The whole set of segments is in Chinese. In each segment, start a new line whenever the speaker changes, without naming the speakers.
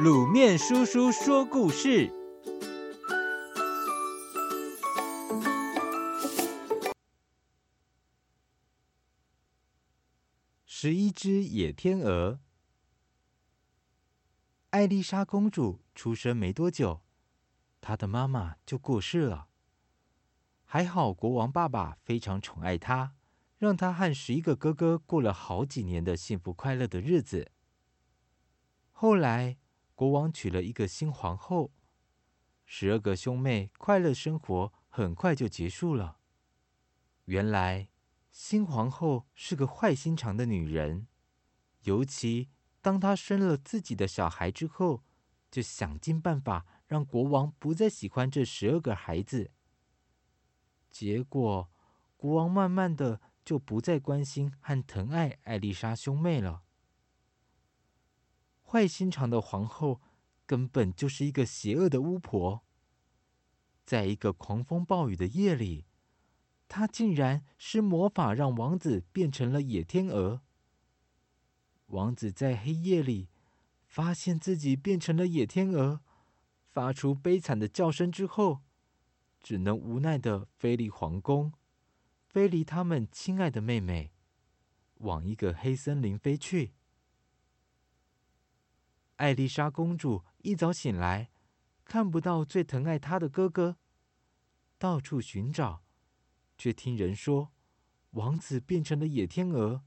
卤面叔叔说故事：十一只野天鹅。艾丽莎公主出生没多久，她的妈妈就过世了。还好国王爸爸非常宠爱她，让她和十一个哥哥过了好几年的幸福快乐的日子。后来，国王娶了一个新皇后，十二个兄妹快乐生活很快就结束了。原来，新皇后是个坏心肠的女人，尤其当她生了自己的小孩之后，就想尽办法让国王不再喜欢这十二个孩子。结果，国王慢慢的就不再关心和疼爱艾丽莎兄妹了。坏心肠的皇后根本就是一个邪恶的巫婆。在一个狂风暴雨的夜里，她竟然施魔法让王子变成了野天鹅。王子在黑夜里发现自己变成了野天鹅，发出悲惨的叫声之后，只能无奈地飞离皇宫，飞离他们亲爱的妹妹，往一个黑森林飞去。艾丽莎公主一早醒来，看不到最疼爱她的哥哥，到处寻找，却听人说，王子变成了野天鹅，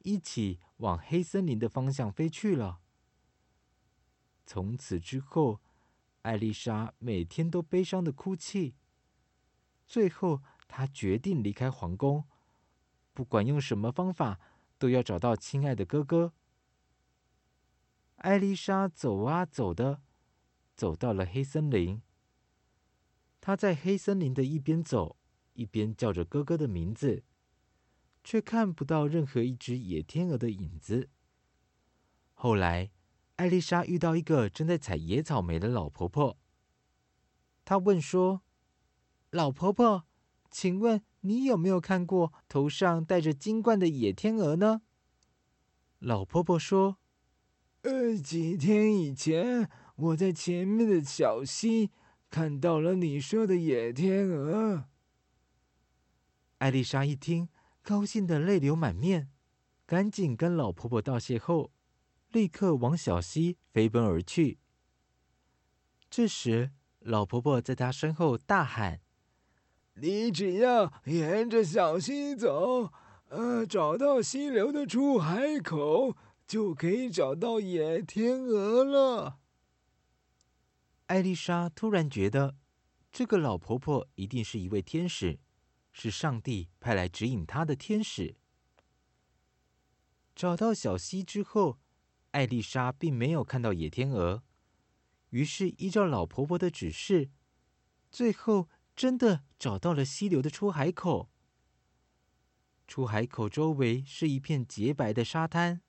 一起往黑森林的方向飞去了。从此之后，艾丽莎每天都悲伤的哭泣。最后，她决定离开皇宫，不管用什么方法，都要找到亲爱的哥哥。艾丽莎走啊走的，走到了黑森林。她在黑森林的一边走，一边叫着哥哥的名字，却看不到任何一只野天鹅的影子。后来，艾丽莎遇到一个正在采野草莓的老婆婆。她问说：“老婆婆，请问你有没有看过头上戴着金冠的野天鹅呢？”老婆婆说。
呃，几天以前，我在前面的小溪看到了你说的野天鹅。
艾丽莎一听，高兴的泪流满面，赶紧跟老婆婆道谢后，立刻往小溪飞奔而去。这时，老婆婆在她身后大喊：“
你只要沿着小溪走，呃，找到溪流的出海口。”就可以找到野天鹅了。
艾丽莎突然觉得，这个老婆婆一定是一位天使，是上帝派来指引她的天使。找到小溪之后，艾丽莎并没有看到野天鹅，于是依照老婆婆的指示，最后真的找到了溪流的出海口。出海口周围是一片洁白的沙滩。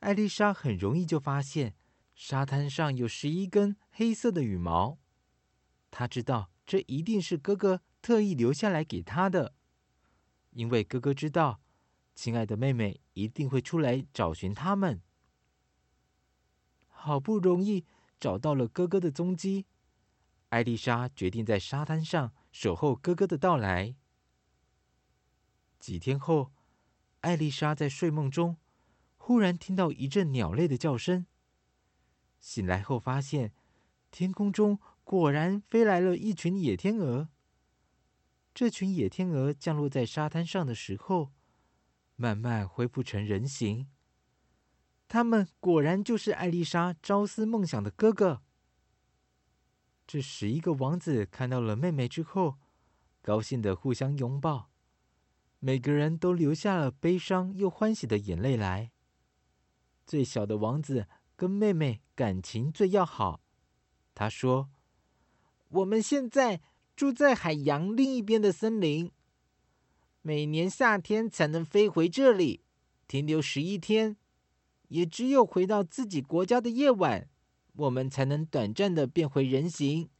艾丽莎很容易就发现，沙滩上有十一根黑色的羽毛。她知道这一定是哥哥特意留下来给她的，因为哥哥知道，亲爱的妹妹一定会出来找寻他们。好不容易找到了哥哥的踪迹，艾丽莎决定在沙滩上守候哥哥的到来。几天后，艾丽莎在睡梦中。忽然听到一阵鸟类的叫声，醒来后发现天空中果然飞来了一群野天鹅。这群野天鹅降落在沙滩上的时候，慢慢恢复成人形。他们果然就是艾丽莎朝思梦想的哥哥。这十一个王子看到了妹妹之后，高兴地互相拥抱，每个人都流下了悲伤又欢喜的眼泪来。最小的王子跟妹妹感情最要好。他说：“我们现在住在海洋另一边的森林，每年夏天才能飞回这里，停留十一天。也只有回到自己国家的夜晚，我们才能短暂的变回人形。”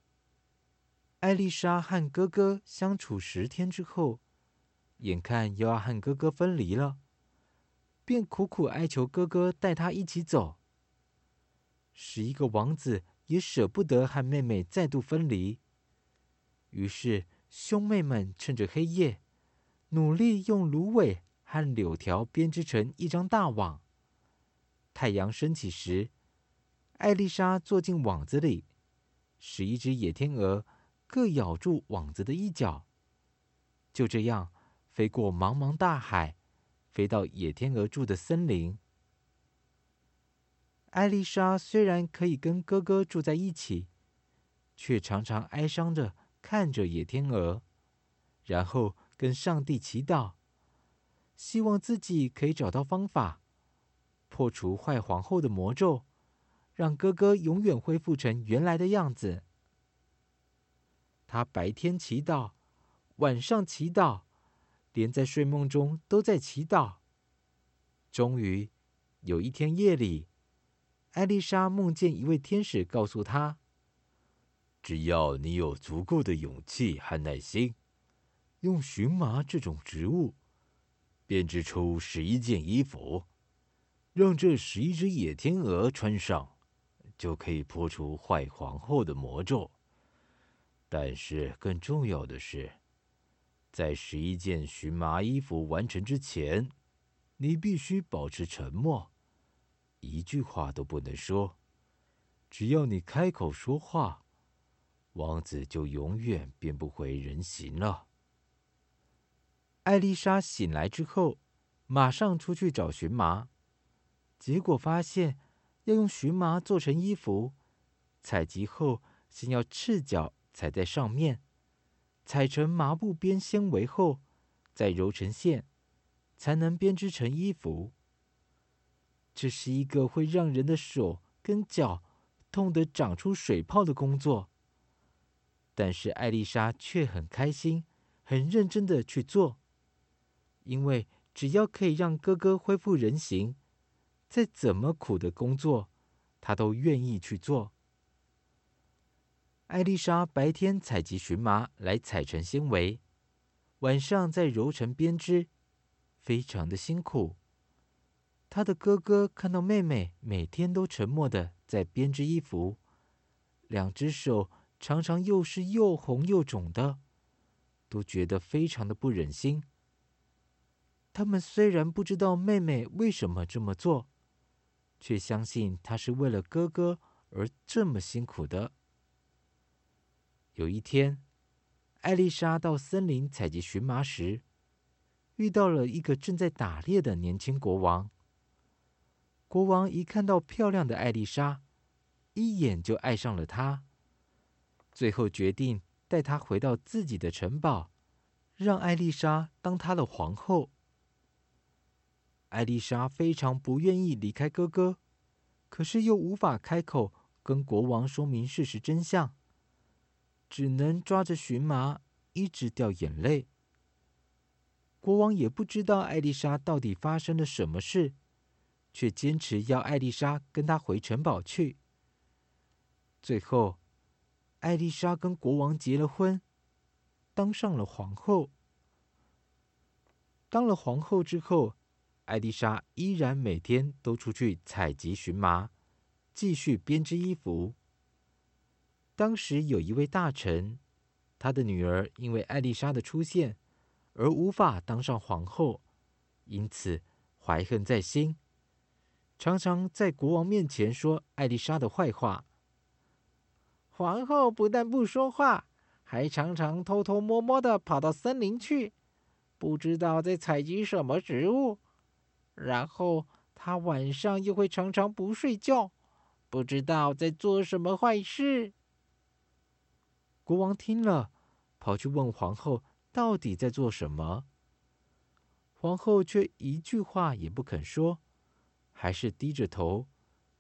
艾丽莎和哥哥相处十天之后，眼看又要和哥哥分离了。便苦苦哀求哥哥带他一起走。十一个王子也舍不得和妹妹再度分离，于是兄妹们趁着黑夜，努力用芦苇和柳条编织成一张大网。太阳升起时，艾丽莎坐进网子里，十一只野天鹅各咬住网子的一角，就这样飞过茫茫大海，飞到野天鹅住的森林。艾丽莎虽然可以跟哥哥住在一起，却常常哀伤着看着野天鹅，然后跟上帝祈祷，希望自己可以找到方法破除坏皇后的魔咒，让哥哥永远恢复成原来的样子。她白天祈祷，晚上祈祷，连在睡梦中都在祈祷。终于有一天夜里。艾丽莎梦见一位天使告诉她：“
只要你有足够的勇气和耐心，用荨麻这种植物编织出十一件衣服，让这十一只野天鹅穿上，就可以破除坏皇后的魔咒。但是更重要的是，在十一件荨麻衣服完成之前，你必须保持沉默。”一句话都不能说，只要你开口说话，王子就永远变不回人形了。
艾丽莎醒来之后，马上出去找荨麻，结果发现要用荨麻做成衣服，采集后先要赤脚踩在上面，踩成麻布边纤维后，再揉成线，才能编织成衣服。这是一个会让人的手跟脚痛得长出水泡的工作，但是艾丽莎却很开心、很认真的去做，因为只要可以让哥哥恢复人形，再怎么苦的工作，她都愿意去做。艾丽莎白天采集荨麻来采成纤维，晚上再揉成编织，非常的辛苦。她的哥哥看到妹妹每天都沉默的在编织衣服，两只手常常又是又红又肿的，都觉得非常的不忍心。他们虽然不知道妹妹为什么这么做，却相信她是为了哥哥而这么辛苦的。有一天，艾丽莎到森林采集荨麻时，遇到了一个正在打猎的年轻国王。国王一看到漂亮的艾丽莎，一眼就爱上了她，最后决定带她回到自己的城堡，让艾丽莎当他的皇后。艾丽莎非常不愿意离开哥哥，可是又无法开口跟国王说明事实真相，只能抓着荨麻一直掉眼泪。国王也不知道艾丽莎到底发生了什么事。却坚持要艾丽莎跟他回城堡去。最后，艾丽莎跟国王结了婚，当上了皇后。当了皇后之后，艾丽莎依然每天都出去采集荨麻，继续编织衣服。当时有一位大臣，他的女儿因为艾丽莎的出现而无法当上皇后，因此怀恨在心。常常在国王面前说艾丽莎的坏话。皇后不但不说话，还常常偷偷摸摸的跑到森林去，不知道在采集什么植物。然后她晚上又会常常不睡觉，不知道在做什么坏事。国王听了，跑去问皇后到底在做什么。皇后却一句话也不肯说。还是低着头，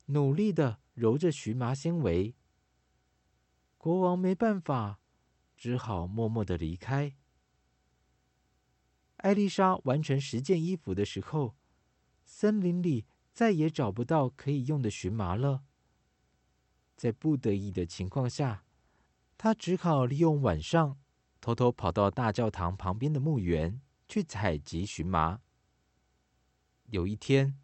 努力的揉着荨麻纤维。国王没办法，只好默默的离开。艾丽莎完成十件衣服的时候，森林里再也找不到可以用的荨麻了。在不得已的情况下，他只好利用晚上，偷偷跑到大教堂旁边的墓园去采集荨麻。有一天，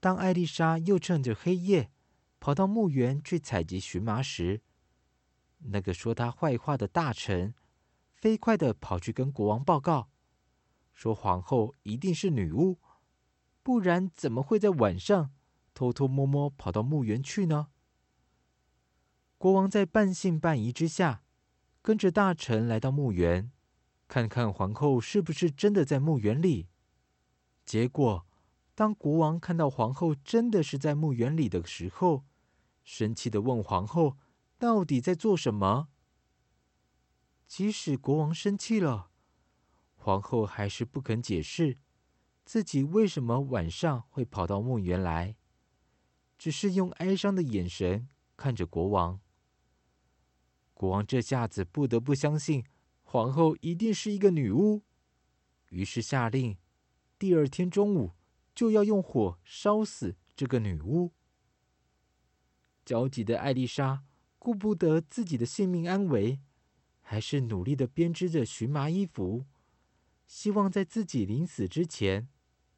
当艾丽莎又趁着黑夜跑到墓园去采集荨麻时，那个说他坏话的大臣飞快地跑去跟国王报告，说皇后一定是女巫，不然怎么会在晚上偷偷摸摸跑到墓园去呢？国王在半信半疑之下，跟着大臣来到墓园，看看皇后是不是真的在墓园里。结果，当国王看到皇后真的是在墓园里的时候，生气地问皇后：“到底在做什么？”即使国王生气了，皇后还是不肯解释自己为什么晚上会跑到墓园来，只是用哀伤的眼神看着国王。国王这下子不得不相信皇后一定是一个女巫，于是下令，第二天中午就要用火烧死这个女巫。焦急的艾丽莎顾不得自己的性命安危，还是努力的编织着荨麻衣服，希望在自己临死之前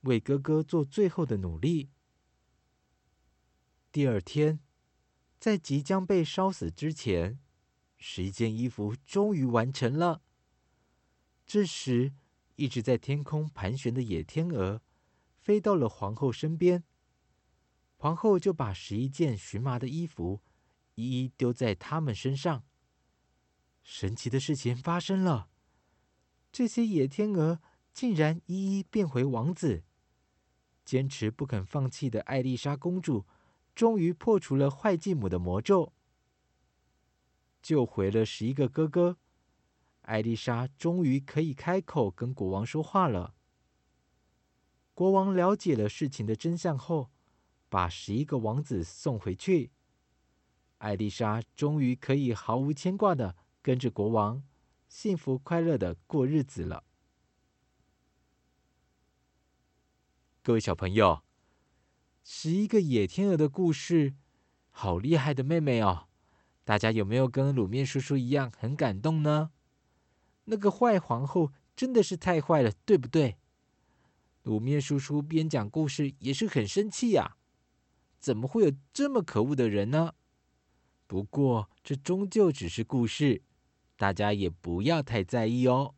为哥哥做最后的努力。第二天，在即将被烧死之前，十一件衣服终于完成了。这时，一直在天空盘旋的野天鹅飞到了皇后身边，皇后就把十一件荨麻的衣服一一丢在他们身上。神奇的事情发生了，这些野天鹅竟然一一变回王子。坚持不肯放弃的艾丽莎公主，终于破除了坏继母的魔咒。救回了十一个哥哥，艾丽莎终于可以开口跟国王说话了。国王了解了事情的真相后，把十一个王子送回去。艾丽莎终于可以毫无牵挂的跟着国王，幸福快乐的过日子了。各位小朋友，十一个野天鹅的故事，好厉害的妹妹哦！大家有没有跟卤面叔叔一样很感动呢？那个坏皇后真的是太坏了，对不对？卤面叔叔边讲故事也是很生气呀，怎么会有这么可恶的人呢？不过这终究只是故事，大家也不要太在意哦。